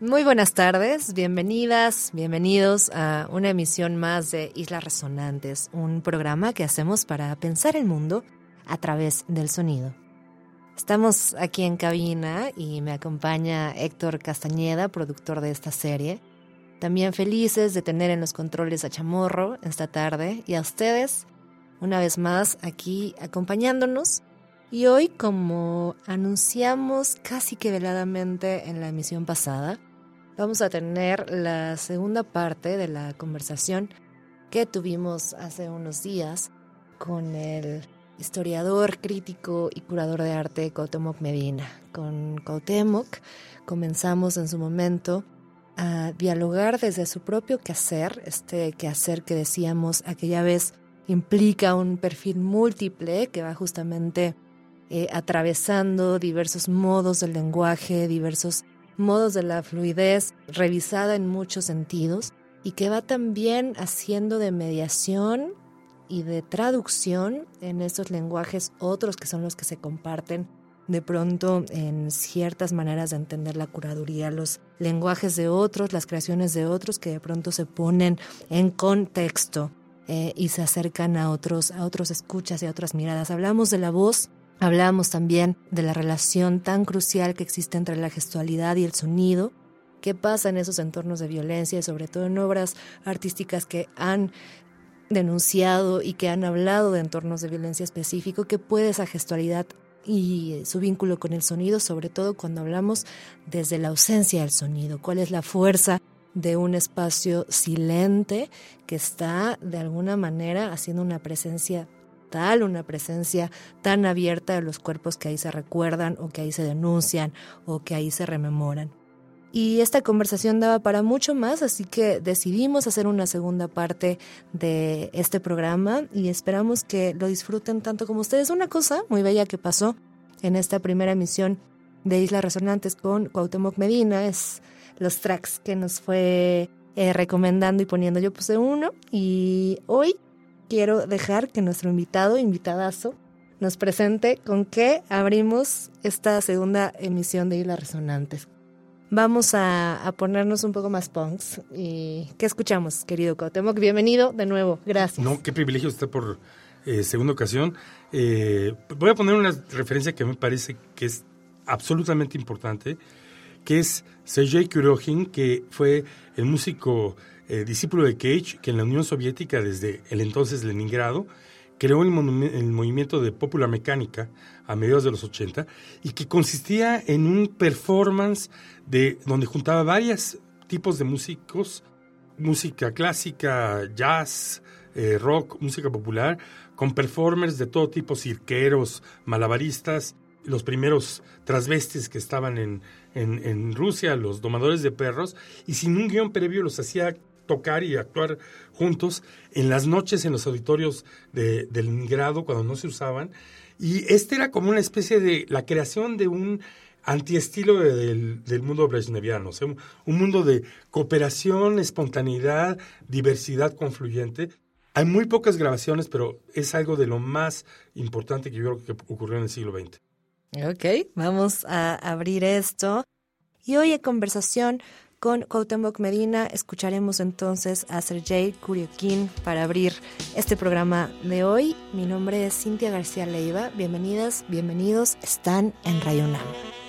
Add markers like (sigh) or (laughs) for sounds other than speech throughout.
Muy buenas tardes, bienvenidas, bienvenidos a una emisión más de Islas Resonantes, un programa que hacemos para pensar el mundo a través del sonido. Estamos aquí en cabina y me acompaña Héctor Castañeda, productor de esta serie. También felices de tener en los controles a Chamorro esta tarde y a ustedes una vez más aquí acompañándonos. Y hoy, como anunciamos casi que veladamente en la emisión pasada, vamos a tener la segunda parte de la conversación que tuvimos hace unos días con el historiador, crítico y curador de arte Cuauhtémoc Medina. Con Cuauhtémoc comenzamos en su momento a dialogar desde su propio quehacer, este quehacer que decíamos aquella vez implica un perfil múltiple que va justamente eh, atravesando diversos modos del lenguaje, diversos modos de la fluidez, revisada en muchos sentidos, y que va también haciendo de mediación y de traducción en esos lenguajes otros que son los que se comparten de pronto en ciertas maneras de entender la curaduría, los lenguajes de otros, las creaciones de otros que de pronto se ponen en contexto eh, y se acercan a otros, a otros escuchas y a otras miradas. Hablamos de la voz Hablamos también de la relación tan crucial que existe entre la gestualidad y el sonido. ¿Qué pasa en esos entornos de violencia y sobre todo en obras artísticas que han denunciado y que han hablado de entornos de violencia específico? ¿Qué puede esa gestualidad y su vínculo con el sonido, sobre todo cuando hablamos desde la ausencia del sonido? ¿Cuál es la fuerza de un espacio silente que está de alguna manera haciendo una presencia tal, una presencia tan abierta de los cuerpos que ahí se recuerdan o que ahí se denuncian o que ahí se rememoran. Y esta conversación daba para mucho más, así que decidimos hacer una segunda parte de este programa y esperamos que lo disfruten tanto como ustedes. Una cosa muy bella que pasó en esta primera emisión de Islas Resonantes con Cuauhtémoc Medina es los tracks que nos fue eh, recomendando y poniendo. Yo puse uno y hoy quiero dejar que nuestro invitado, invitadazo, nos presente con qué abrimos esta segunda emisión de Islas Resonantes. Vamos a, ponernos un poco más punks. ¿Y qué escuchamos, querido Cuauhtémoc? Bienvenido de nuevo, gracias. No, qué privilegio estar por eh, segunda ocasión. Eh, voy a poner una referencia que me parece que es absolutamente importante, que es Sergei Kurogin, que fue el músico eh, discípulo de Cage, que en la Unión Soviética, desde el entonces Leningrado, creó el, movimiento de Popular Mecánica a mediados de los 80 y que consistía en un performance de, donde juntaba varios tipos de músicos, música clásica, jazz, eh, rock, música popular, con performers de todo tipo, cirqueros, malabaristas, los primeros transvestis que estaban en, en, en, Rusia, los domadores de perros, y sin un guion previo los hacía tocar y actuar juntos en las noches en los auditorios de, del grado cuando no se usaban. Y este era como una especie de la creación de un antiestilo del, del mundo brezhneviano, o sea, un, un, mundo de cooperación, espontaneidad, diversidad confluyente. Hay muy pocas grabaciones, pero es algo de lo más importante que yo creo que ocurrió en el siglo XX. Ok, vamos a abrir esto. Y hoy en conversación con Cuauhtémoc Medina escucharemos entonces a Sergei Kuriokin para abrir este programa de hoy. Mi nombre es Cintia García Leiva. Bienvenidas, bienvenidos. Están en Rayonam.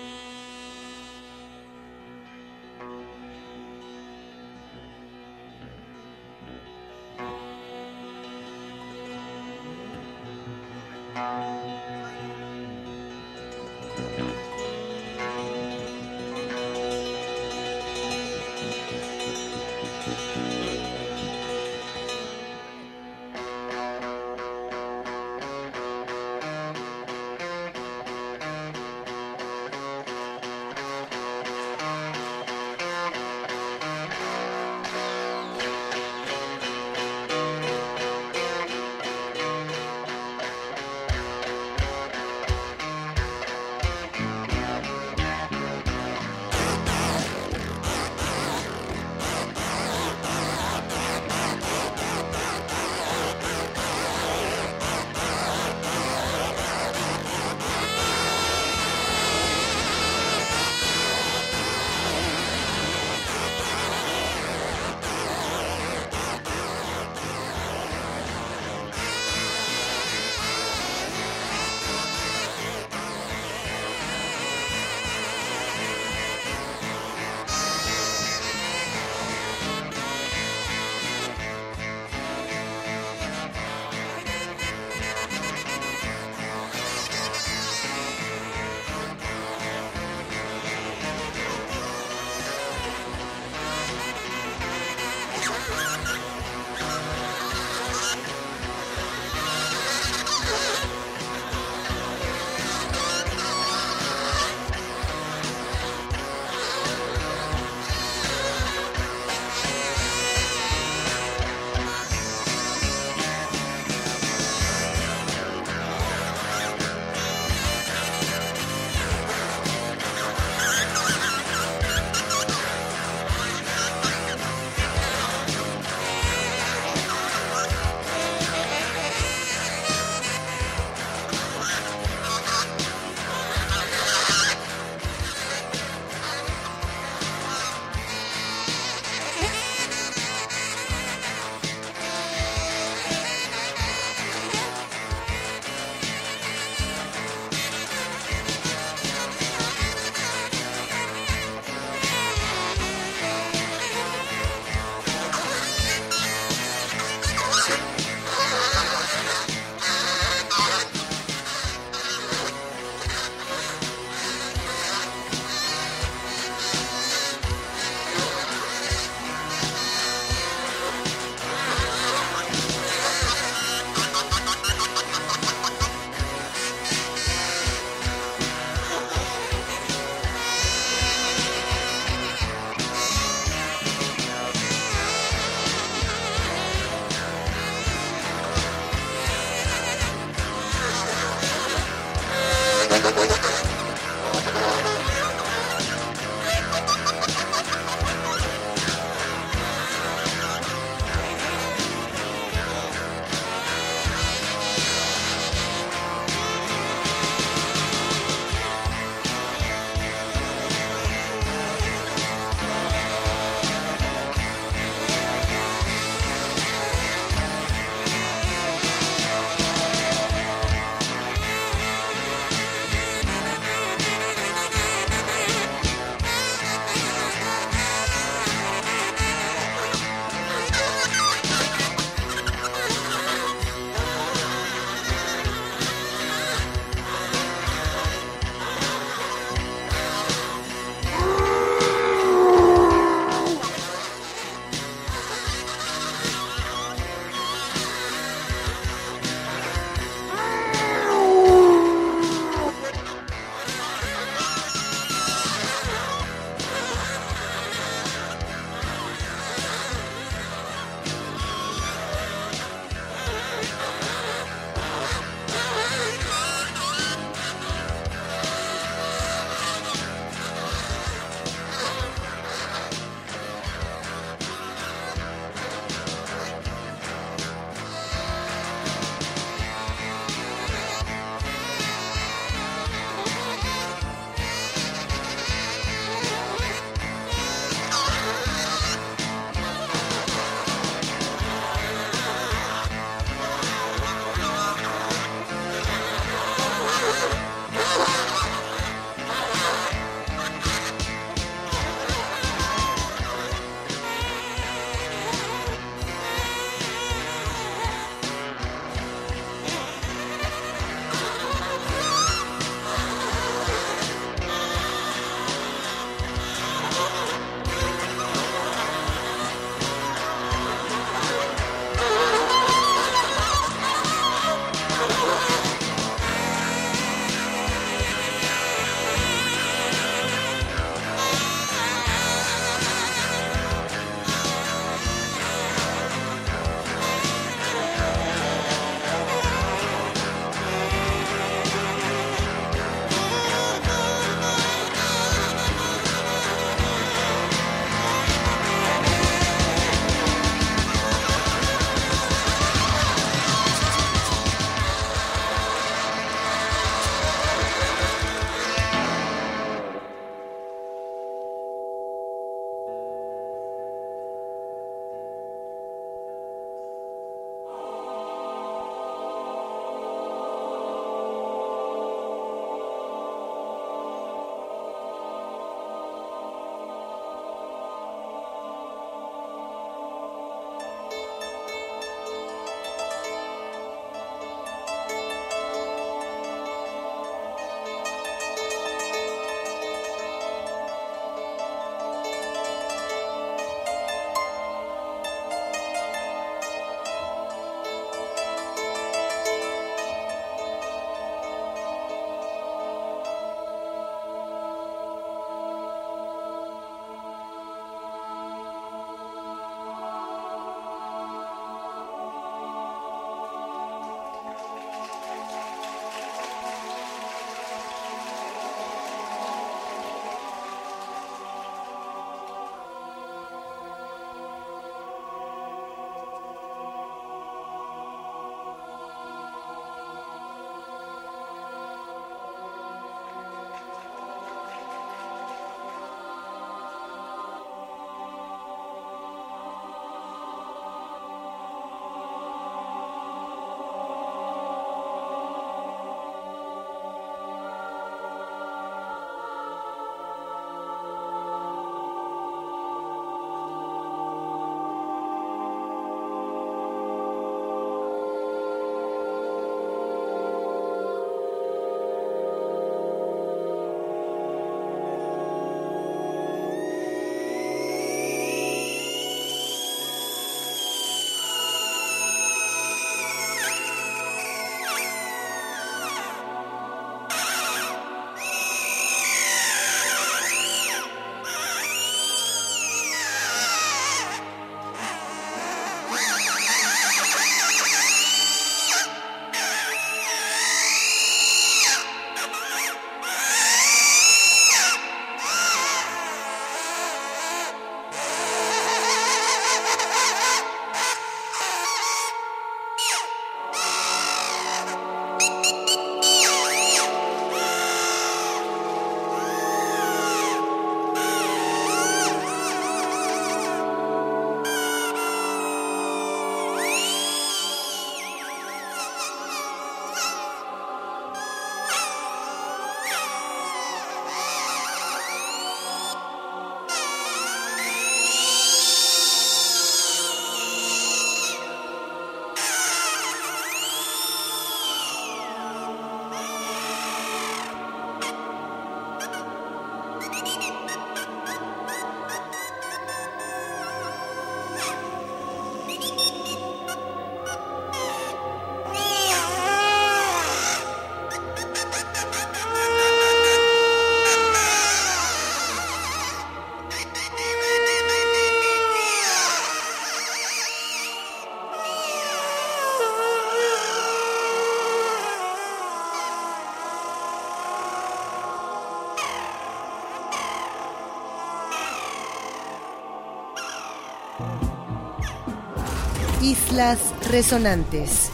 Islas Resonantes.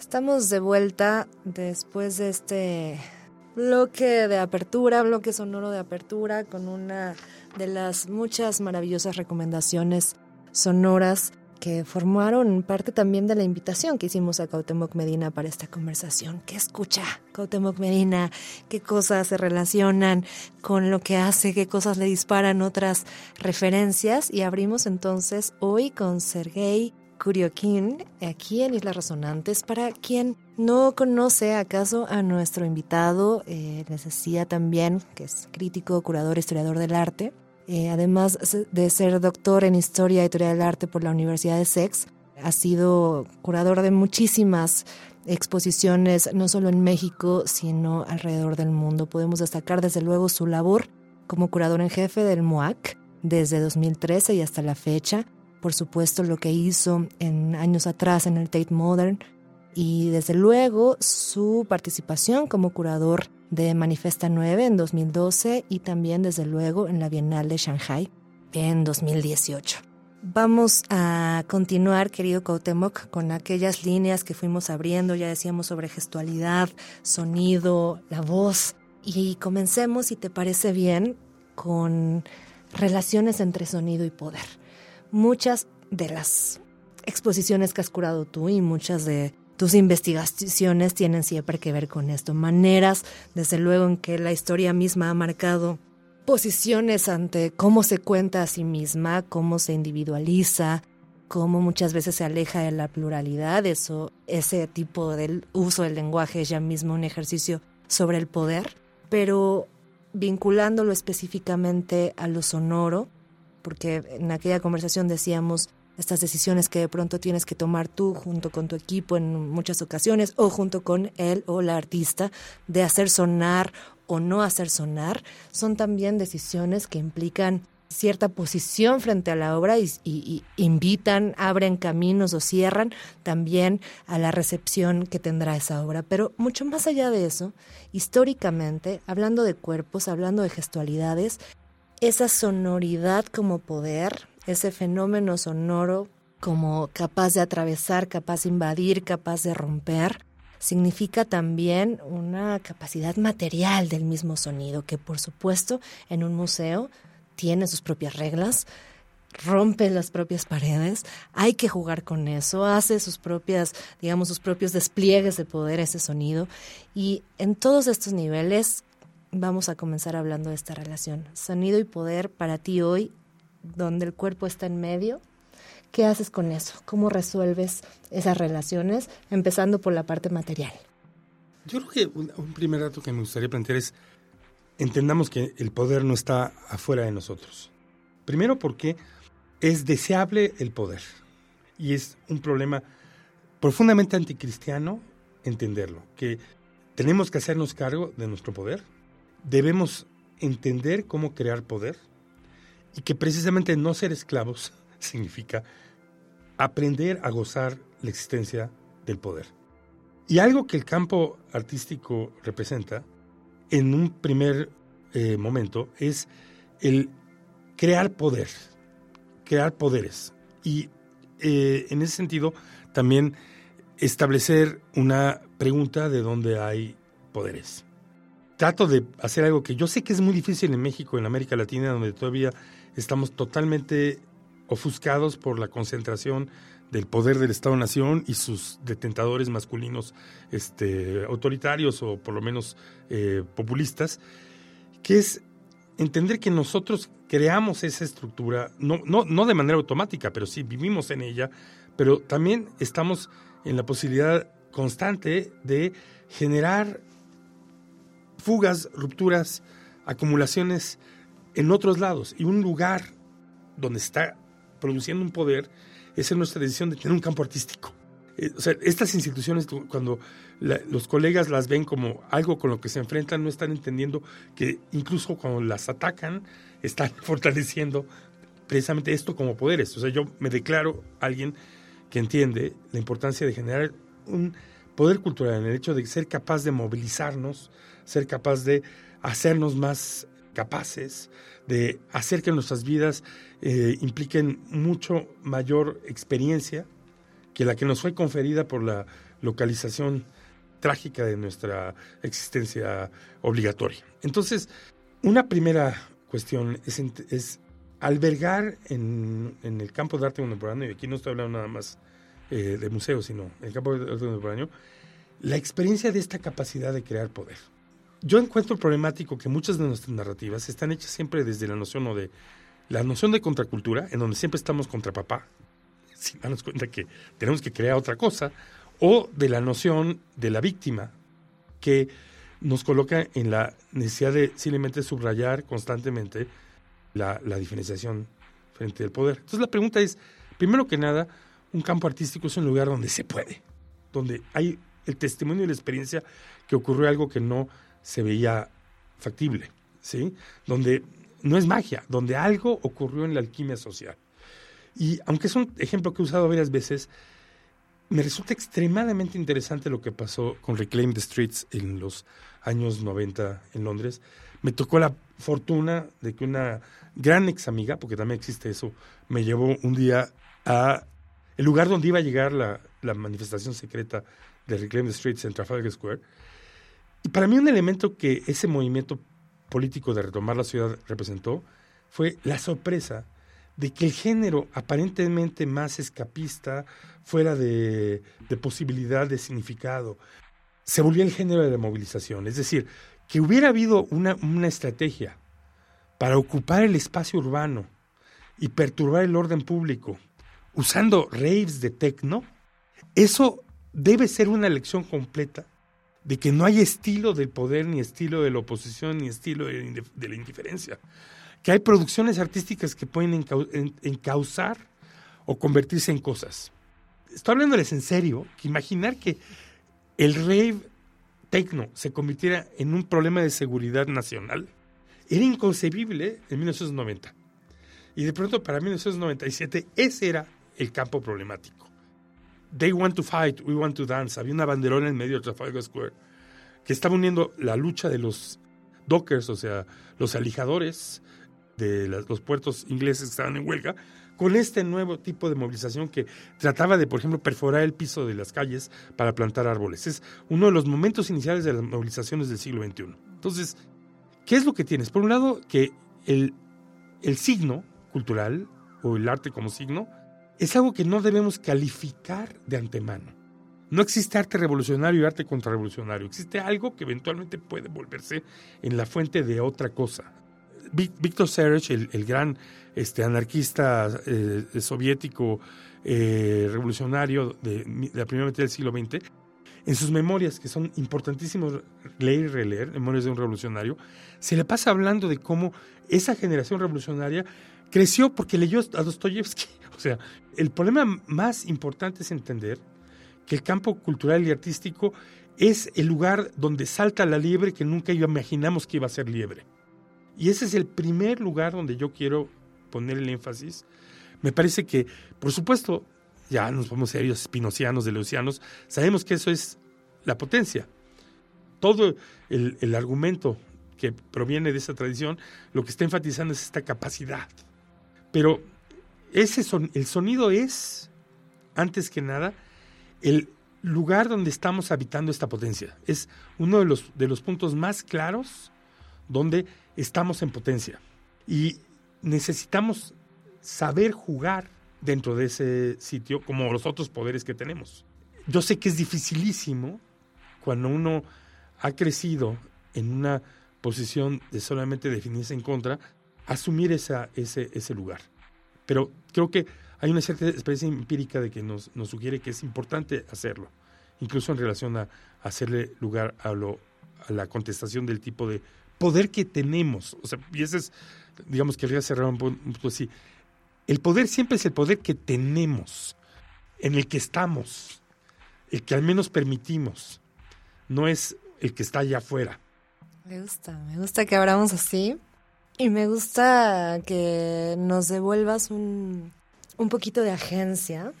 Estamos de vuelta después de este bloque de apertura, bloque sonoro de apertura, con una de las muchas maravillosas recomendaciones sonoras que formaron parte también de la invitación que hicimos a Cautemoc Medina para esta conversación. ¿Qué escucha Cautemoc Medina? ¿Qué cosas se relacionan con lo que hace? ¿Qué cosas le disparan otras referencias? Y abrimos entonces hoy con Sergei Kuriokin, aquí en Islas Resonantes. Para quien no conoce acaso a nuestro invitado, eh, les decía también que es crítico, curador, historiador del arte. Eh, además de ser doctor en Historia Teoría del Arte por la Universidad de Sex, ha sido curador de muchísimas exposiciones, no solo en México, sino alrededor del mundo. Podemos destacar desde luego su labor como curador en jefe del MOAC desde 2013 y hasta la fecha. Por supuesto, lo que hizo en años atrás en el Tate Modern y desde luego su participación como curador de Manifesta 9 en 2012 y también desde luego en la Bienal de Shanghai en 2018. Vamos a continuar, querido Cuauhtémoc, con aquellas líneas que fuimos abriendo, ya decíamos sobre gestualidad, sonido, la voz, y comencemos, si te parece bien, con relaciones entre sonido y poder. Muchas de las exposiciones que has curado tú y muchas de tus investigaciones tienen siempre que ver con esto. Maneras, desde luego, en que la historia misma ha marcado posiciones ante cómo se cuenta a sí misma, cómo se individualiza, cómo muchas veces se aleja de la pluralidad. Eso, ese tipo del uso del lenguaje es ya mismo un ejercicio sobre el poder, pero vinculándolo específicamente a lo sonoro, porque en aquella conversación decíamos estas decisiones que de pronto tienes que tomar tú junto con tu equipo en muchas ocasiones o junto con él o la artista de hacer sonar o no hacer sonar, son también decisiones que implican cierta posición frente a la obra y, invitan, abren caminos o cierran también a la recepción que tendrá esa obra. Pero mucho más allá de eso, históricamente, hablando de cuerpos, hablando de gestualidades, esa sonoridad como poder ese fenómeno sonoro como capaz de atravesar, capaz de invadir, capaz de romper, significa también una capacidad material del mismo sonido, que por supuesto en un museo tiene sus propias reglas, rompe las propias paredes, hay que jugar con eso, hace sus propias, digamos, sus propios despliegues de poder ese sonido y en todos estos niveles vamos a comenzar hablando de esta relación. Sonido y poder para ti hoy donde el cuerpo está en medio, ¿qué haces con eso? ¿Cómo resuelves esas relaciones, empezando por la parte material? Yo creo que un, primer dato que me gustaría plantear es, entendamos que el poder no está afuera de nosotros. Primero porque es deseable el poder y es un problema profundamente anticristiano entenderlo, que tenemos que hacernos cargo de nuestro poder, debemos entender cómo crear poder, y que precisamente no ser esclavos (laughs) significa aprender a gozar la existencia del poder. Y algo que el campo artístico representa en un primer eh, momento es el crear poder, crear poderes. Y eh, en ese sentido también establecer una pregunta de dónde hay poderes. Trato de hacer algo que yo sé que es muy difícil en México, en América Latina, donde todavía estamos totalmente ofuscados por la concentración del poder del Estado-Nación y sus detentadores masculinos este, autoritarios o por lo menos eh, populistas, que es entender que nosotros creamos esa estructura, no, no, no de manera automática, pero sí vivimos en ella, pero también estamos en la posibilidad constante de generar fugas, rupturas, acumulaciones en otros lados. Y un lugar donde está produciendo un poder es en nuestra decisión de tener un campo artístico. Eh, o sea, estas instituciones, cuando los colegas las ven como algo con lo que se enfrentan, no están entendiendo que incluso cuando las atacan, están (laughs) fortaleciendo precisamente esto como poderes. O sea, yo me declaro alguien que entiende la importancia de generar un poder cultural en el hecho de ser capaz de movilizarnos, ser capaz de hacernos más capaces de hacer que nuestras vidas eh, impliquen mucho mayor experiencia que la que nos fue conferida por la localización trágica de nuestra existencia obligatoria. Entonces, una primera cuestión es, albergar en, el campo de arte contemporáneo, y aquí no estoy hablando nada más eh, de museos, sino el campo de arte contemporáneo, la experiencia de esta capacidad de crear poder. Yo encuentro problemático que muchas de nuestras narrativas están hechas siempre desde la noción o de la noción de contracultura, en donde siempre estamos contra papá, sin darnos cuenta que tenemos que crear otra cosa, o de la noción de la víctima, que nos coloca en la necesidad de simplemente subrayar constantemente la, diferenciación frente al poder. Entonces la pregunta es, primero que nada, un campo artístico es un lugar donde se puede, donde hay el testimonio y la experiencia que ocurrió algo que no se veía factible, ¿sí? Donde no es magia, donde algo ocurrió en la alquimia social. Y aunque es un ejemplo que he usado varias veces, me resulta extremadamente interesante lo que pasó con Reclaim the Streets en los años 90 en Londres. Me tocó la fortuna de que una gran ex amiga, porque también existe eso, me llevó un día a el lugar donde iba a llegar la, la manifestación secreta de Reclaim the Streets en Trafalgar Square. Y para mí un elemento que ese movimiento político de retomar la ciudad representó fue la sorpresa de que el género aparentemente más escapista, fuera de, posibilidad de significado, se volvió el género de la movilización. Es decir, que hubiera habido una, una estrategia para ocupar el espacio urbano y perturbar el orden público usando raves de techno, eso debe ser una lección completa de que no hay estilo del poder, ni estilo de la oposición, ni estilo de, la indiferencia que hay producciones artísticas que pueden encauzar o convertirse en cosas. Estoy hablándoles en serio, que imaginar que el rave tecno se convirtiera en un problema de seguridad nacional era inconcebible en 1990. Y de pronto para 1997 ese era el campo problemático. They want to fight, we want to dance. Había una banderona en medio de Trafalgar Square que estaba uniendo la lucha de los dockers, o sea, los alijadores, de los puertos ingleses que estaban en huelga, con este nuevo tipo de movilización que trataba de, por ejemplo, perforar el piso de las calles para plantar árboles. Es uno de los momentos iniciales de las movilizaciones del siglo XXI. Entonces, ¿qué es lo que tienes? Por un lado, que el, el signo cultural o el arte como signo es algo que no debemos calificar de antemano. No existe arte revolucionario y arte contrarrevolucionario. Existe algo que eventualmente puede volverse en la fuente de otra cosa. Víctor Serge, el, gran este, anarquista eh, soviético eh, revolucionario de, la primera mitad del siglo XX, en sus memorias, que son importantísimos leer y releer, Memorias de un Revolucionario, se le pasa hablando de cómo esa generación revolucionaria creció porque leyó a Dostoyevsky. (laughs) O sea, el problema más importante es entender que el campo cultural y artístico es el lugar donde salta la liebre que nunca imaginamos que iba a ser liebre. Y ese es el primer lugar donde yo quiero poner el énfasis. Me parece que, por supuesto, ya nos vamos serios espinocianos, deleucianos, sabemos que eso es la potencia. Todo el, argumento que proviene de esa tradición, lo que está enfatizando es esta capacidad. Pero ese son, el sonido es, antes que nada, el lugar donde estamos habitando esta potencia. Es uno de los, de los puntos más claros donde estamos en potencia y necesitamos saber jugar dentro de ese sitio como los otros poderes que tenemos. Yo sé que es dificilísimo cuando uno ha crecido en una posición de solamente definirse en contra, asumir esa, ese, ese lugar. Pero creo que hay una cierta experiencia empírica de que nos, nos sugiere que es importante hacerlo, incluso en relación a, hacerle lugar a, lo, a la contestación del tipo de poder que tenemos. O sea, y ese es, digamos, querría cerrar un poco así. El poder siempre es el poder que tenemos, en el que estamos, el que al menos permitimos, no es el que está allá afuera. Me gusta, me gusta que abramos así y me gusta que nos devuelvas un, un poquito de agencia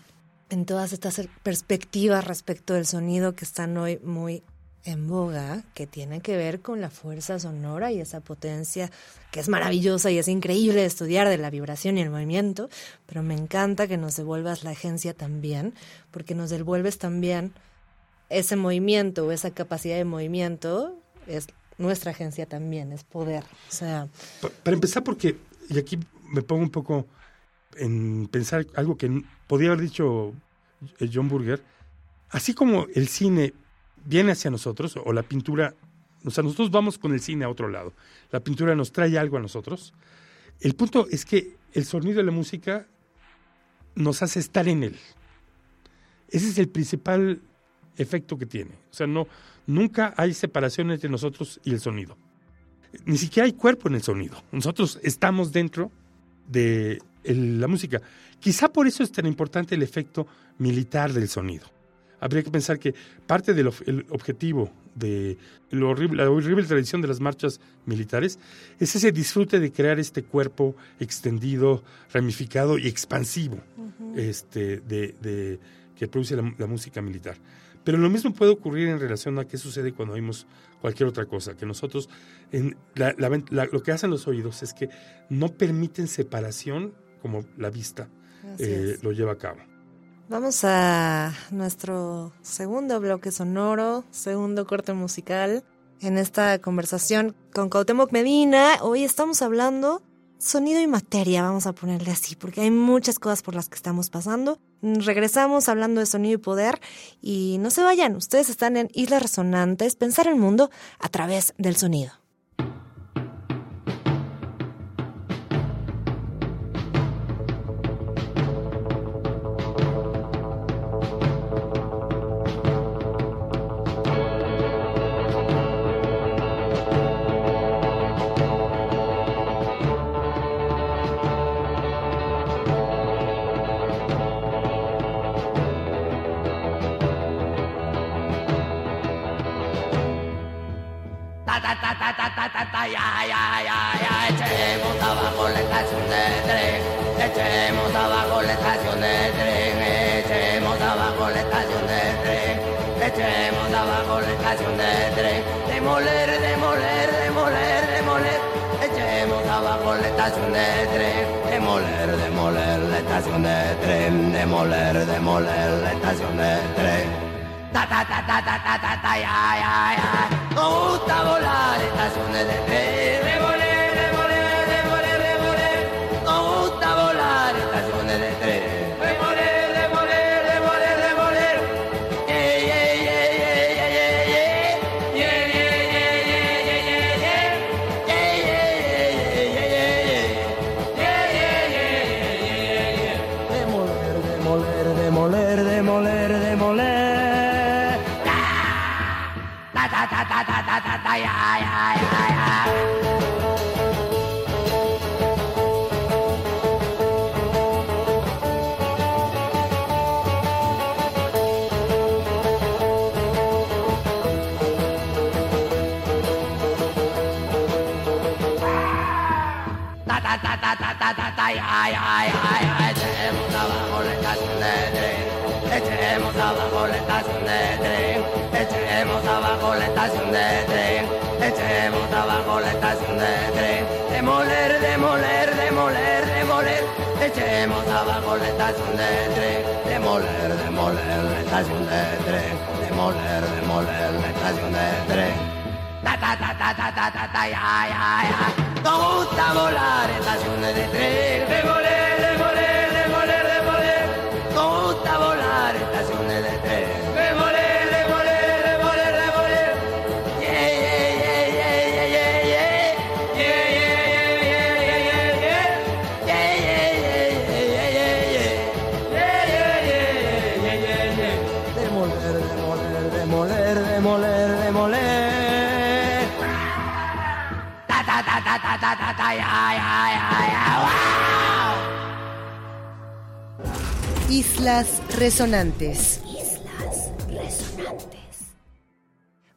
en todas estas perspectivas respecto del sonido que están hoy muy en boga que tiene que ver con la fuerza sonora y esa potencia que es maravillosa y es increíble estudiar de la vibración y el movimiento, pero me encanta que nos devuelvas la agencia también, porque nos devuelves también ese movimiento o esa capacidad de movimiento, es nuestra agencia también, es poder. O sea, para empezar, porque, y aquí me pongo un poco en pensar algo que podía haber dicho John Burger, así como el cine viene hacia nosotros, o la pintura, o sea, nosotros vamos con el cine a otro lado, la pintura nos trae algo a nosotros, el punto es que el sonido de la música nos hace estar en él. Ese es el principal efecto que tiene. O sea, no, nunca hay separación entre nosotros y el sonido. Ni siquiera hay cuerpo en el sonido. Nosotros estamos dentro de la música. Quizá por eso es tan importante el efecto militar del sonido. Habría que pensar que parte del objetivo de la horrible tradición de las marchas militares es ese disfrute de crear este cuerpo extendido, ramificado y expansivo este, de, que produce la, música militar. Pero lo mismo puede ocurrir en relación a qué sucede cuando oímos cualquier otra cosa, que nosotros, en lo que hacen los oídos es que no permiten separación como la vista eh, lo lleva a cabo. Vamos a nuestro segundo bloque sonoro, segundo corte musical en esta conversación con Cuauhtémoc Medina. Hoy estamos hablando sonido y materia, vamos a ponerle así, porque hay muchas cosas por las que estamos pasando. Regresamos hablando de sonido y poder y no se vayan, ustedes están en Islas Resonantes, pensar el mundo a través del sonido. Estación de tren, demoler, demoler, estación de tren. Ta ta ta ta ta ta ta ta, ai ai ai, ho voluto volare, estazione 3, demoler. Echemos abajo la estación de tren, echemos abajo la estación de tren, demoler, demoler, demoler, demoler, echemos abajo la estación de tren, demoler, demoler la estación de tren, demoler, demoler la estación de tren. Ta ta ta ta ta ta ta ta ya ya ya. Nos gusta volar estaciones de tren, demoler, Islas Resonantes. Islas Resonantes.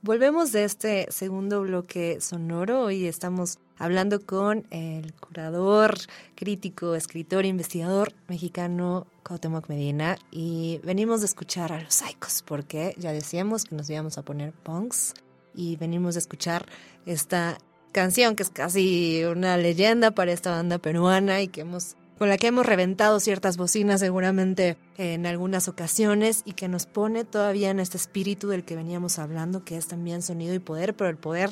Volvemos de este segundo bloque sonoro y estamos hablando con el curador, crítico, escritor, investigador mexicano Cuauhtémoc Medina y venimos de escuchar a los Psychos porque ya decíamos que nos íbamos a poner punks y venimos de escuchar esta canción que es casi una leyenda para esta banda peruana y que hemos con la que hemos reventado ciertas bocinas seguramente en algunas ocasiones y que nos pone todavía en este espíritu del que veníamos hablando, que es también sonido y poder, pero el poder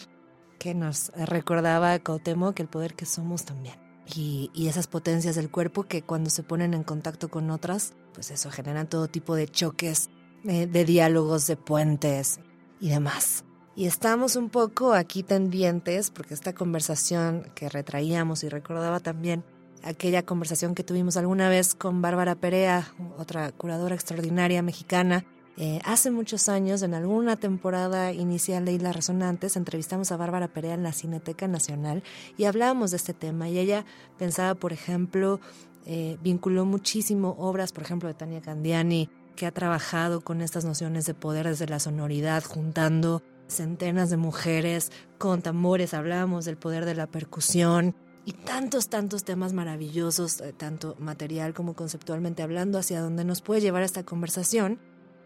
que nos recordaba Cautemo, que el poder que somos también. Y, esas potencias del cuerpo que cuando se ponen en contacto con otras, pues eso generan todo tipo de choques, eh, de diálogos, de puentes y demás. Y estamos un poco aquí pendientes porque esta conversación que retraíamos y recordaba también aquella conversación que tuvimos alguna vez con Bárbara Perea, otra curadora extraordinaria mexicana. Eh, hace muchos años, en alguna temporada inicial de Islas Resonantes, entrevistamos a Bárbara Perea en la Cineteca Nacional y hablábamos de este tema. Y ella pensaba, por ejemplo, eh, vinculó muchísimo obras, por ejemplo, de Tania Candiani, que ha trabajado con estas nociones de poder desde la sonoridad, juntando centenas de mujeres con tambores, hablábamos del poder de la percusión, y tantos, tantos temas maravillosos, eh, tanto material como conceptualmente hablando, hacia donde nos puede llevar esta conversación.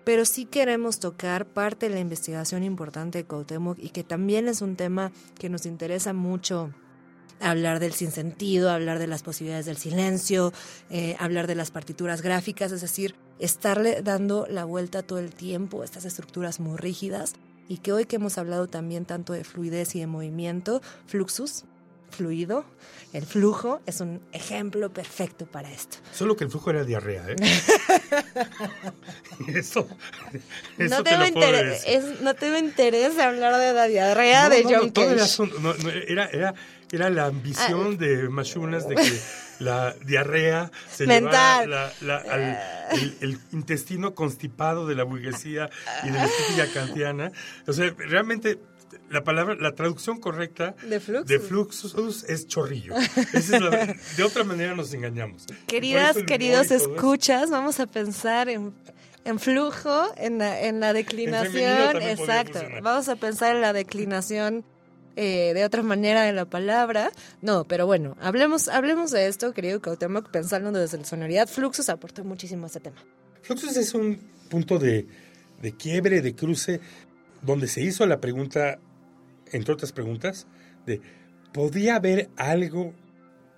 Pero sí queremos tocar parte de la investigación importante de Cuauhtémoc y que también es un tema que nos interesa mucho hablar del sinsentido, hablar de las posibilidades del silencio, eh, hablar de las partituras gráficas, es decir, estarle dando la vuelta todo el tiempo a estas estructuras muy rígidas y que hoy que hemos hablado también tanto de fluidez y de movimiento, fluxus, fluido, el flujo es un ejemplo perfecto para esto. Solo que el flujo era diarrea, ¿eh? (laughs) eso, no, te no te interesa hablar de la diarrea de John no, era, era, era la ambición ah, de Machunas de que la diarrea se llevara el, intestino constipado de la burguesía y de la estética kantiana. O sea, realmente la palabra, la traducción correcta de fluxus, es chorrillo. de otra manera nos engañamos. Queridas, queridos escuchas, vamos a pensar en, flujo, en la, en la declinación. Exacto. Vamos a pensar en la declinación eh, de otra manera de la palabra. No, pero bueno, hablemos, hablemos de esto, querido Cuauhtémoc, pensando desde la sonoridad. Fluxus aportó muchísimo a este tema. Fluxus es un punto de, de quiebre, de cruce, donde se hizo la pregunta entre otras preguntas, de ¿podía haber algo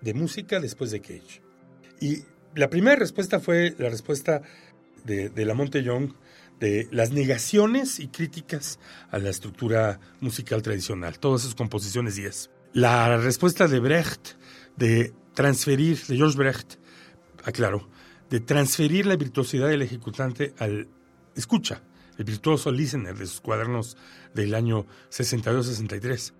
de música después de Cage? Y la primera respuesta fue la respuesta de, de Lamonte Young de las negaciones y críticas a la estructura musical tradicional, todas sus composiciones 10. La respuesta de Brecht de transferir, de George Brecht, aclaro, de transferir la virtuosidad del ejecutante al escucha, el virtuoso listener de sus cuadernos del año 62-63.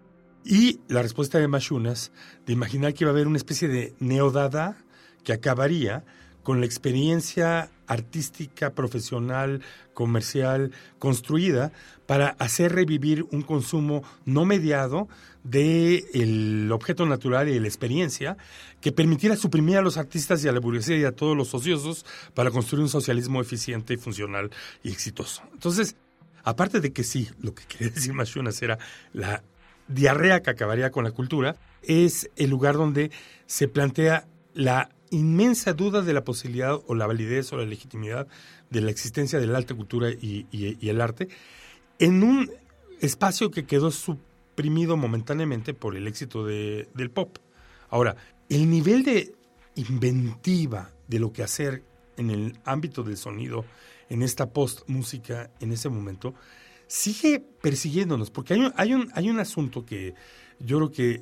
Y la respuesta de Machunas de imaginar que iba a haber una especie de neodada que acabaría con la experiencia artística, profesional, comercial, construida para hacer revivir un consumo no mediado del objeto natural y de la experiencia que permitiera suprimir a los artistas y a la burguesía y a todos los ociosos para construir un socialismo eficiente y funcional y exitoso. Entonces, aparte de que sí, lo que (laughs) quería decir Machunas era la diarrea que acabaría con la cultura, es el lugar donde se plantea la inmensa duda de la posibilidad o la validez o la legitimidad de la existencia de la alta cultura y, el arte en un espacio que quedó suprimido momentáneamente por el éxito del pop. Ahora, el nivel de inventiva de lo que hacer en el ámbito del sonido, en esta post-música, en ese momento, sigue persiguiéndonos, porque hay hay, un, hay un asunto que yo creo que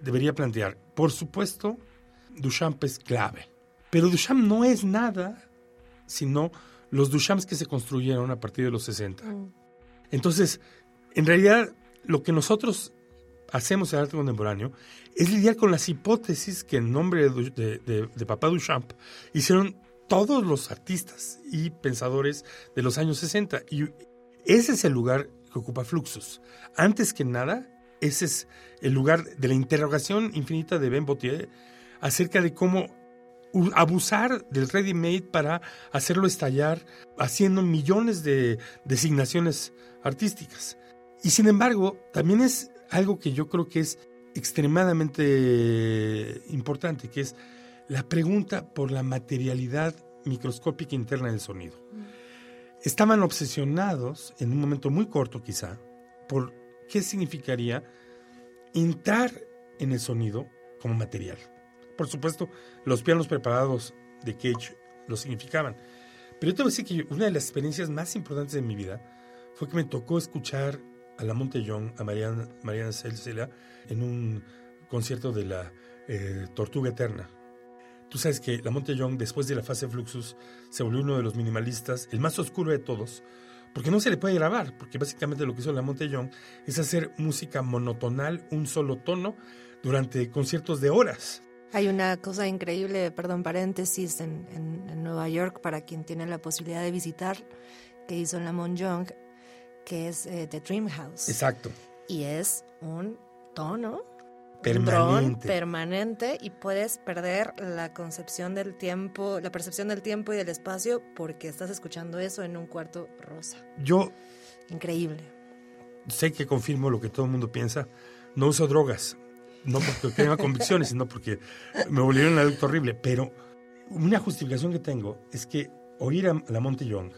debería plantear. Por supuesto, Duchamp es clave. Pero Duchamp no es nada sino los Duchamps que se construyeron a partir de los 60. Mm. Entonces, en realidad, lo que nosotros hacemos en arte contemporáneo es lidiar con las hipótesis que en nombre de, de, Papá Duchamp hicieron todos los artistas y pensadores de los años 60. Y ese es el lugar que ocupa Fluxus. Antes que nada, ese es el lugar de la interrogación infinita de Ben Botier acerca de cómo abusar del ready-made para hacerlo estallar, haciendo millones de designaciones artísticas. Y sin embargo, también es algo que yo creo que es extremadamente importante, que es la pregunta por la materialidad microscópica interna del sonido. Estaban obsesionados, en un momento muy corto quizá, por qué significaría entrar en el sonido como material. Por supuesto, los pianos preparados de Cage lo significaban. Pero yo te voy a decir que una de las experiencias más importantes de mi vida fue que me tocó escuchar a la Young, a Mariana, Mariana en un concierto de la eh, Tortuga Eterna. Tú sabes que la Young, después de la fase Fluxus, se volvió uno de los minimalistas, el más oscuro de todos, porque no se le puede grabar, porque básicamente lo que hizo la Young es hacer música monotonal, un solo tono, durante conciertos de horas. Hay una cosa increíble, perdón, paréntesis, en, en, Nueva York, para quien tiene la posibilidad de visitar, que hizo Lamont Young, que es eh, The Dream House. Exacto. Y es un tono permanente. permanente y puedes perder la concepción del tiempo, la percepción del tiempo y del espacio porque estás escuchando eso en un cuarto rosa. Yo increíble. Sé que confirmo lo que todo el mundo piensa. No uso drogas, no porque tenga convicciones, sino porque me volvieron un adicto horrible. Pero una justificación que tengo es que oír a la Monte Young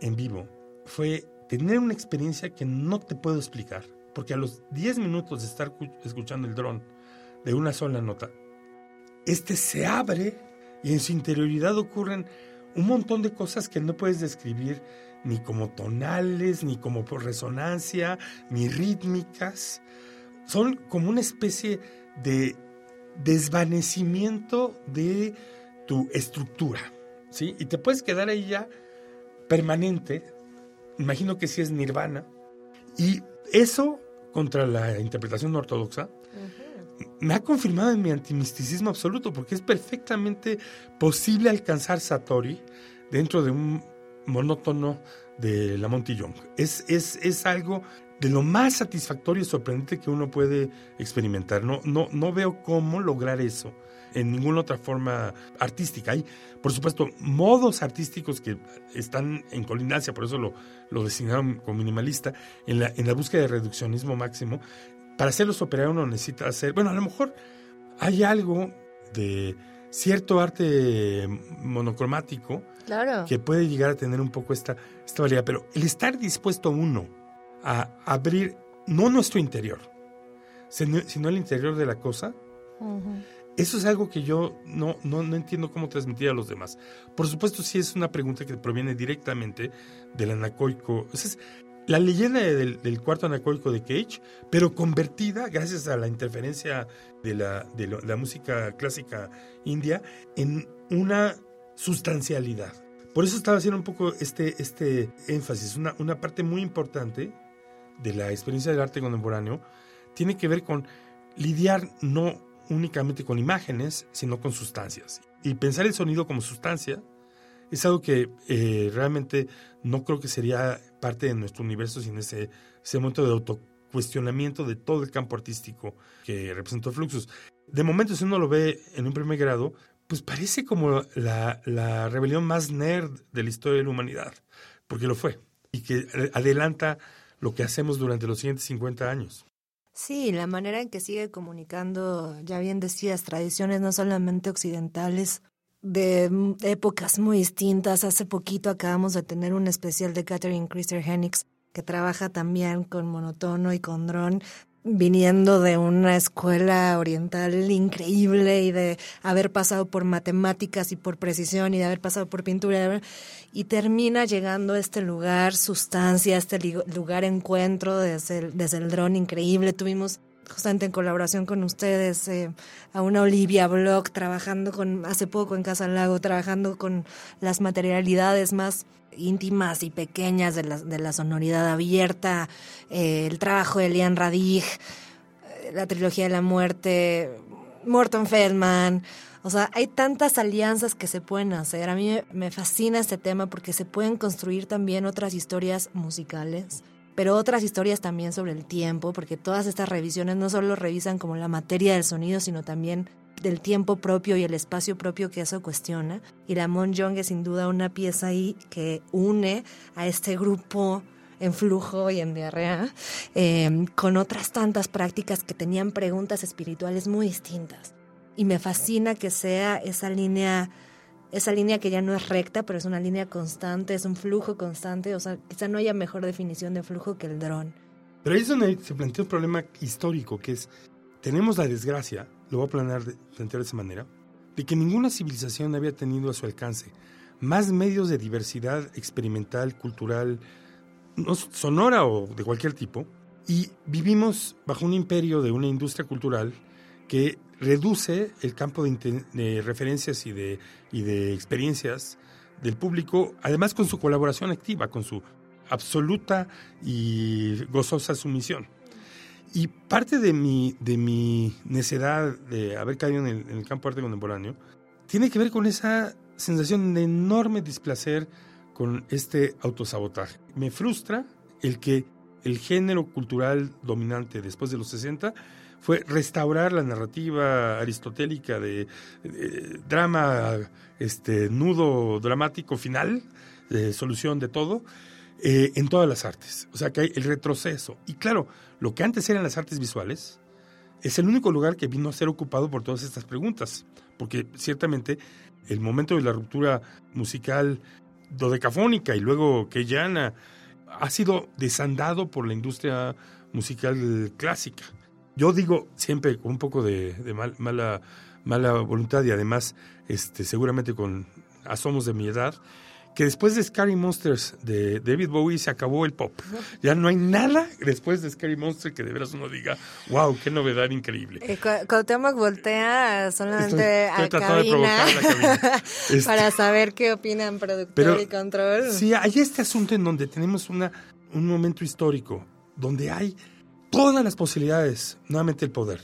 en vivo fue tener una experiencia que no te puedo explicar. Porque a los 10 minutos de estar escuchando el dron de una sola nota, este se abre y en su interioridad ocurren un montón de cosas que no puedes describir ni como tonales, ni como por resonancia, ni rítmicas son como una especie de desvanecimiento de tu estructura, ¿sí? Y te puedes quedar ahí ya permanente, imagino que sí es nirvana, y eso contra la interpretación ortodoxa me ha confirmado en mi antimisticismo absoluto, porque es perfectamente posible alcanzar Satori dentro de un monótono de la Montillon. Es, es, es algo de lo más satisfactorio y sorprendente que uno puede experimentar. No, no, no veo cómo lograr eso en ninguna otra forma artística. Hay, por supuesto, modos artísticos que están en colindancia, por eso lo, lo designaron como minimalista, en la, en la búsqueda de reduccionismo máximo. Para hacerlos operar uno necesita hacer, bueno, a lo mejor hay algo de cierto arte monocromático que puede llegar a tener un poco esta, esta variedad, pero el estar dispuesto uno a abrir no nuestro interior, sino el interior de la cosa, eso es algo que yo no, no, entiendo cómo transmitir a los demás. Por supuesto, sí es una pregunta que proviene directamente del anacoico. es la leyenda del, cuarto anacoico de Cage, pero convertida, gracias a la interferencia de la, de la música clásica india, en una sustancialidad. Por eso estaba haciendo un poco este, este énfasis, una, una parte muy importante de la experiencia del arte contemporáneo tiene que ver con lidiar no únicamente con imágenes, sino con sustancias. Y pensar el sonido como sustancia es algo que eh, realmente no creo que sería parte de nuestro universo sin ese, ese momento de autocuestionamiento de todo el campo artístico que representó Fluxus. De momento, si uno lo ve en un primer grado, pues parece como la, la rebelión más nerd de la historia de la humanidad, porque lo fue, y que adelanta lo que hacemos durante los siguientes 50 años. Sí, la manera en que sigue comunicando, ya bien decías, tradiciones no solamente occidentales, de épocas muy distintas. Hace poquito acabamos de tener un especial de Catherine Christer Hennix que trabaja también con monotono y con dron viniendo de una escuela oriental increíble y de haber pasado por matemáticas y por precisión y de haber pasado por pintura y termina llegando a este lugar sustancia, este lugar encuentro desde el, desde el dron increíble. Tuvimos justamente en colaboración con ustedes eh, a una Olivia Block trabajando con hace poco en Casa Lago, trabajando con las materialidades más íntimas y pequeñas de la, de la sonoridad abierta, eh, el trabajo de Lian Radig, eh, la trilogía de la muerte, Morton Feldman. O sea, hay tantas alianzas que se pueden hacer. A mí me fascina este tema porque se pueden construir también otras historias musicales, pero otras historias también sobre el tiempo, porque todas estas revisiones no solo revisan como la materia del sonido, sino también del tiempo propio y el espacio propio que eso cuestiona. Y Ramón Young es sin duda una pieza ahí que une a este grupo en flujo y en diarrea, eh, con otras tantas prácticas que tenían preguntas espirituales muy distintas. Y me fascina que sea esa línea esa línea que ya no es recta, pero es una línea constante, es un flujo constante, o sea, quizá no haya mejor definición de flujo que el dron. Pero ahí es donde se plantea un problema histórico, que es, tenemos la desgracia, lo voy a planear de, plantear de esa manera, de que ninguna civilización había tenido a su alcance más medios de diversidad experimental, cultural, sonora o de cualquier tipo, y vivimos bajo un imperio de una industria cultural que reduce el campo de, referencias y de, y de experiencias del público, además con su colaboración activa, con su absoluta y gozosa sumisión. Y parte de mi, de mi necedad de haber caído en el, en el campo de arte contemporáneo tiene que ver con esa sensación de enorme displacer con este autosabotaje. Me frustra el que el género cultural dominante después de los 60 fue restaurar la narrativa aristotélica de, drama, este nudo dramático final, solución de todo, eh, en todas las artes. O sea que hay el retroceso. Y claro, lo que antes eran las artes visuales es el único lugar que vino a ser ocupado por todas estas preguntas. Porque ciertamente el momento de la ruptura musical dodecafónica y luego keyana ha sido desandado por la industria musical clásica. Yo digo siempre con un poco de, mala, mala voluntad y además este, seguramente con asomos de mi edad, que después de Scary Monsters de David Bowie se acabó el pop. Ya no hay nada después de Scary Monsters que de veras uno diga, wow, qué novedad increíble. Eh, Cuauhtémoc voltea solamente a cabina, (laughs) este. para saber qué opinan productor y control. Sí, hay este asunto en donde tenemos una, un momento histórico, donde hay todas las posibilidades, nuevamente el poder,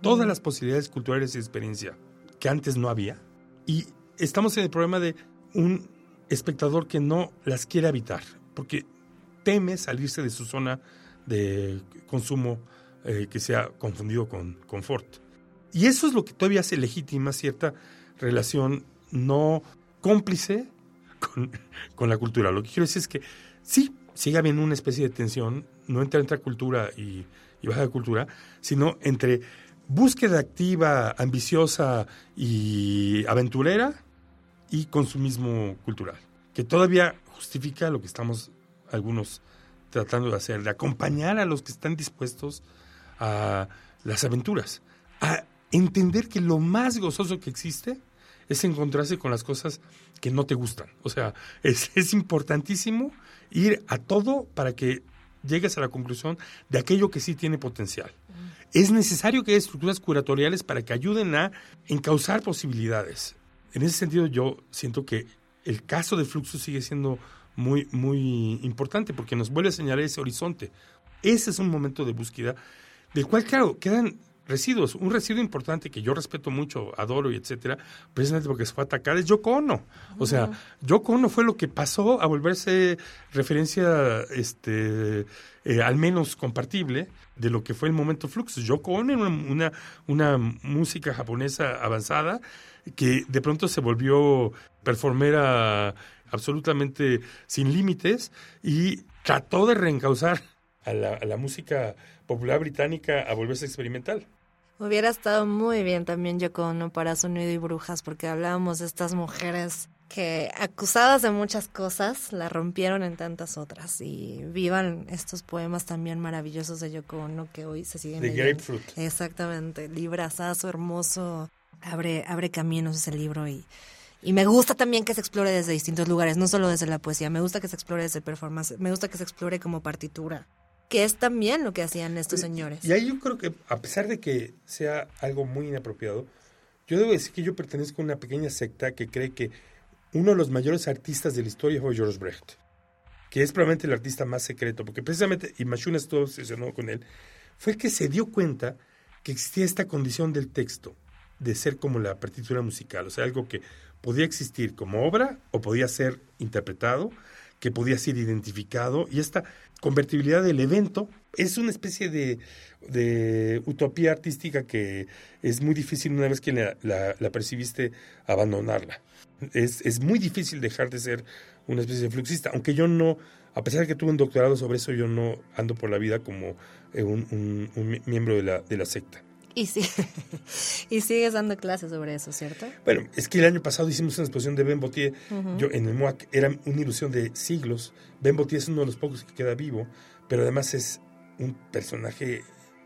todas las posibilidades culturales y experiencia que antes no había. Y estamos en el problema de un espectador que no las quiere evitar, porque teme salirse de su zona de consumo eh, que sea confundido con confort. Y eso es lo que todavía hace legítima cierta relación no cómplice con, con, la cultura. Lo que quiero decir es que sí, sigue habiendo una especie de tensión, no entre, entre cultura y, y baja cultura, sino entre búsqueda activa, ambiciosa y aventurera y consumismo cultural, que todavía justifica lo que estamos algunos tratando de hacer, de acompañar a los que están dispuestos a las aventuras, a entender que lo más gozoso que existe es encontrarse con las cosas que no te gustan. O sea, es, es importantísimo ir a todo para que llegues a la conclusión de aquello que sí tiene potencial. Es necesario que haya estructuras curatoriales para que ayuden a encauzar posibilidades. En ese sentido, yo siento que el caso de Fluxo sigue siendo muy, muy importante porque nos vuelve a señalar ese horizonte. Ese es un momento de búsqueda del cual, claro, quedan residuos. Un residuo importante que yo respeto mucho, adoro y etcétera, precisamente porque se fue a atacar es Yoko Ono. O sea, Yoko Ono fue lo que pasó a volverse referencia, este, eh, al menos compartible de lo que fue el momento Flux. Yoko Ono era una, una música japonesa avanzada que de pronto se volvió performera absolutamente sin límites y trató de reencauzar a la, a la música popular británica a volverse experimental. Hubiera estado muy bien también Yoko Ono para Sonido y Brujas, porque hablábamos de estas mujeres que acusadas de muchas cosas, la rompieron en tantas otras. Y vivan estos poemas también maravillosos de Yoko Ono que hoy se siguen De Grapefruit. Exactamente, librazazo hermoso, abre, abre caminos ese libro y, y me gusta también que se explore desde distintos lugares, no solo desde la poesía, me gusta que se explore desde performance, me gusta que se explore como partitura, que es también lo que hacían estos señores. Y ahí yo creo que, a pesar de que sea algo muy inapropiado, yo debo decir que yo pertenezco a una pequeña secta que cree que uno de los mayores artistas de la historia fue George Brecht, que es probablemente el artista más secreto, porque precisamente, y Machuna estuvo obsesionado con él, fue el que se dio cuenta que existía esta condición del texto, de ser como la partitura musical, o sea, algo que podía existir como obra o podía ser interpretado, que podía ser identificado, y esta convertibilidad del evento es una especie de, utopía artística que es muy difícil una vez que la, la, la percibiste abandonarla. Es, es, muy difícil dejar de ser una especie de fluxista, aunque yo no, a pesar de que tuve un doctorado sobre eso, yo no ando por la vida como eh, un, un, un miembro de la, de la secta. Y, sí, (laughs) y sigues dando clases sobre eso, ¿cierto? Bueno, es que el año pasado hicimos una exposición de Ben Botier. Uh -huh. Yo en el MOAC era una ilusión de siglos. Ben Botier es uno de los pocos que queda vivo, pero además es un personaje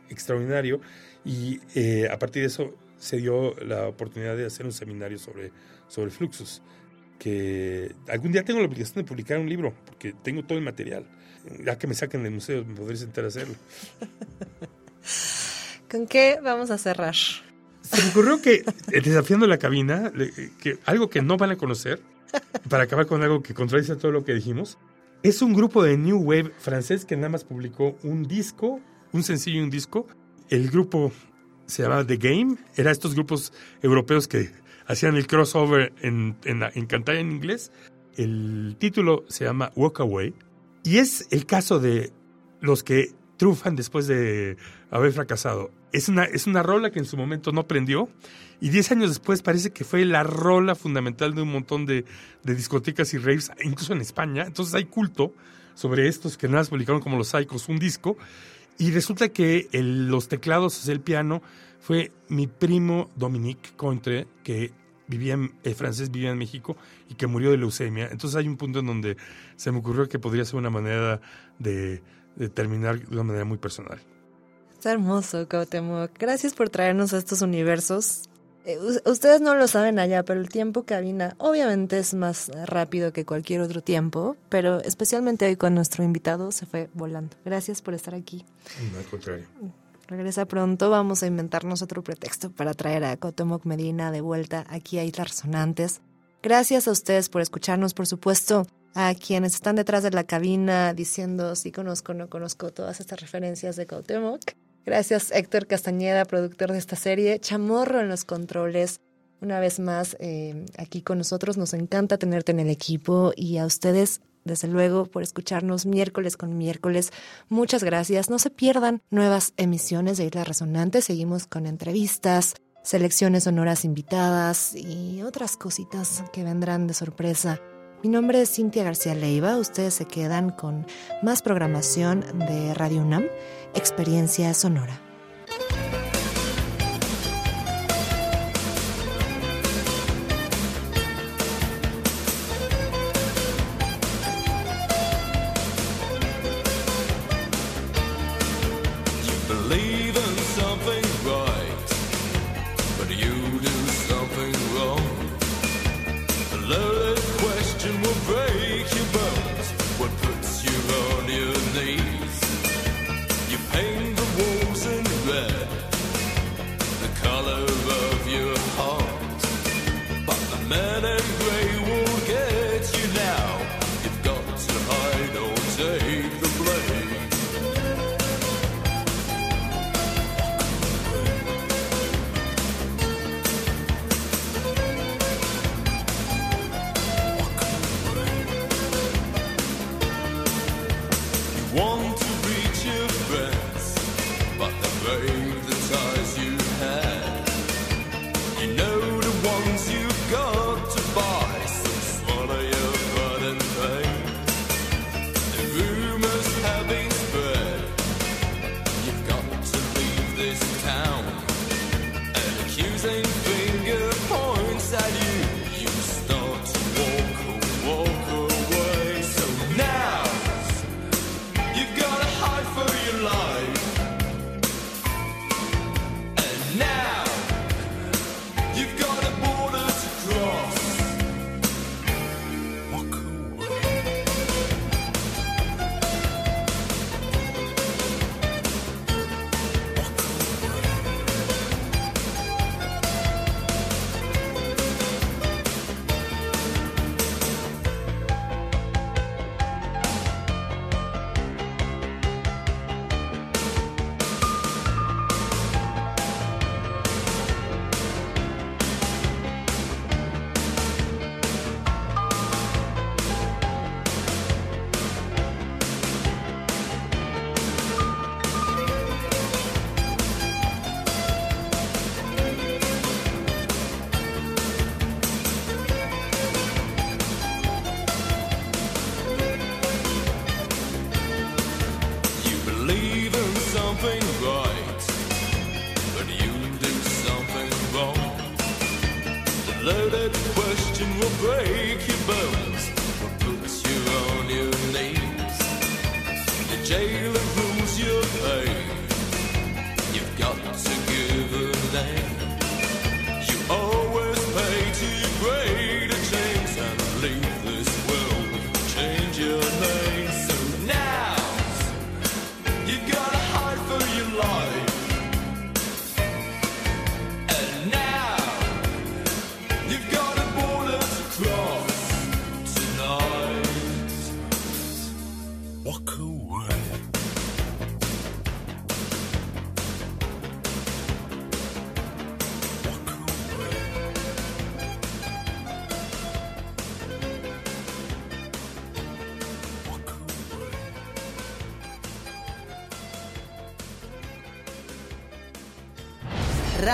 extraordinario y eh, a partir de eso se dio la oportunidad de hacer un seminario sobre, sobre fluxus que algún día tengo la obligación de publicar un libro porque tengo todo el material ya que me saquen del museo me podré sentar a hacerlo (laughs) ¿Con qué vamos a cerrar? Se me ocurrió que, eh, desafiando la cabina, que algo que no van a conocer, para acabar con algo que contradice todo lo que dijimos, es un grupo de New Wave francés que nada más publicó un disco, un sencillo y un disco. El grupo se llamaba The Game, era estos grupos europeos que hacían el crossover en, en cantar en inglés. El título se llama Walk Away y es el caso de los que triunfan después de haber fracasado. Es una, es una rola que en su momento no prendió y 10 años después parece que fue la rola fundamental de un montón de, discotecas y raves, incluso en España. Entonces hay culto sobre estos que nada más publicaron como los Psychos un disco y resulta que los teclados, el piano, fue mi primo Dominique Contre, que vivía en, el francés vivía en México y que murió de leucemia. Entonces hay un punto en donde se me ocurrió que podría ser una manera de, de terminar de una manera muy personal. Está hermoso, Cuauhtémoc. Gracias por traernos a estos universos. Eh, ustedes no lo saben allá, pero el tiempo cabina obviamente es más rápido que cualquier otro tiempo, pero especialmente hoy con nuestro invitado se fue volando. Gracias por estar aquí. No, al contrario. Regresa pronto, vamos a inventarnos otro pretexto para traer a Cuauhtémoc Medina de vuelta aquí a Islas Resonantes. Gracias a ustedes por escucharnos, por supuesto a quienes están detrás de la cabina diciendo si conozco o no conozco todas estas referencias de Cuauhtémoc. Gracias Héctor Castañeda, productor de esta serie, Chamorro en los controles. Una vez más, eh, aquí con nosotros, nos encanta tenerte en el equipo y a ustedes, desde luego, por escucharnos miércoles con miércoles. Muchas gracias. No se pierdan nuevas emisiones de Islas Resonantes. Seguimos con entrevistas, selecciones sonoras invitadas y otras cositas que vendrán de sorpresa. Mi nombre es Cintia García Leiva. Ustedes se quedan con más programación de Radio UNAM, Experiencia Sonora.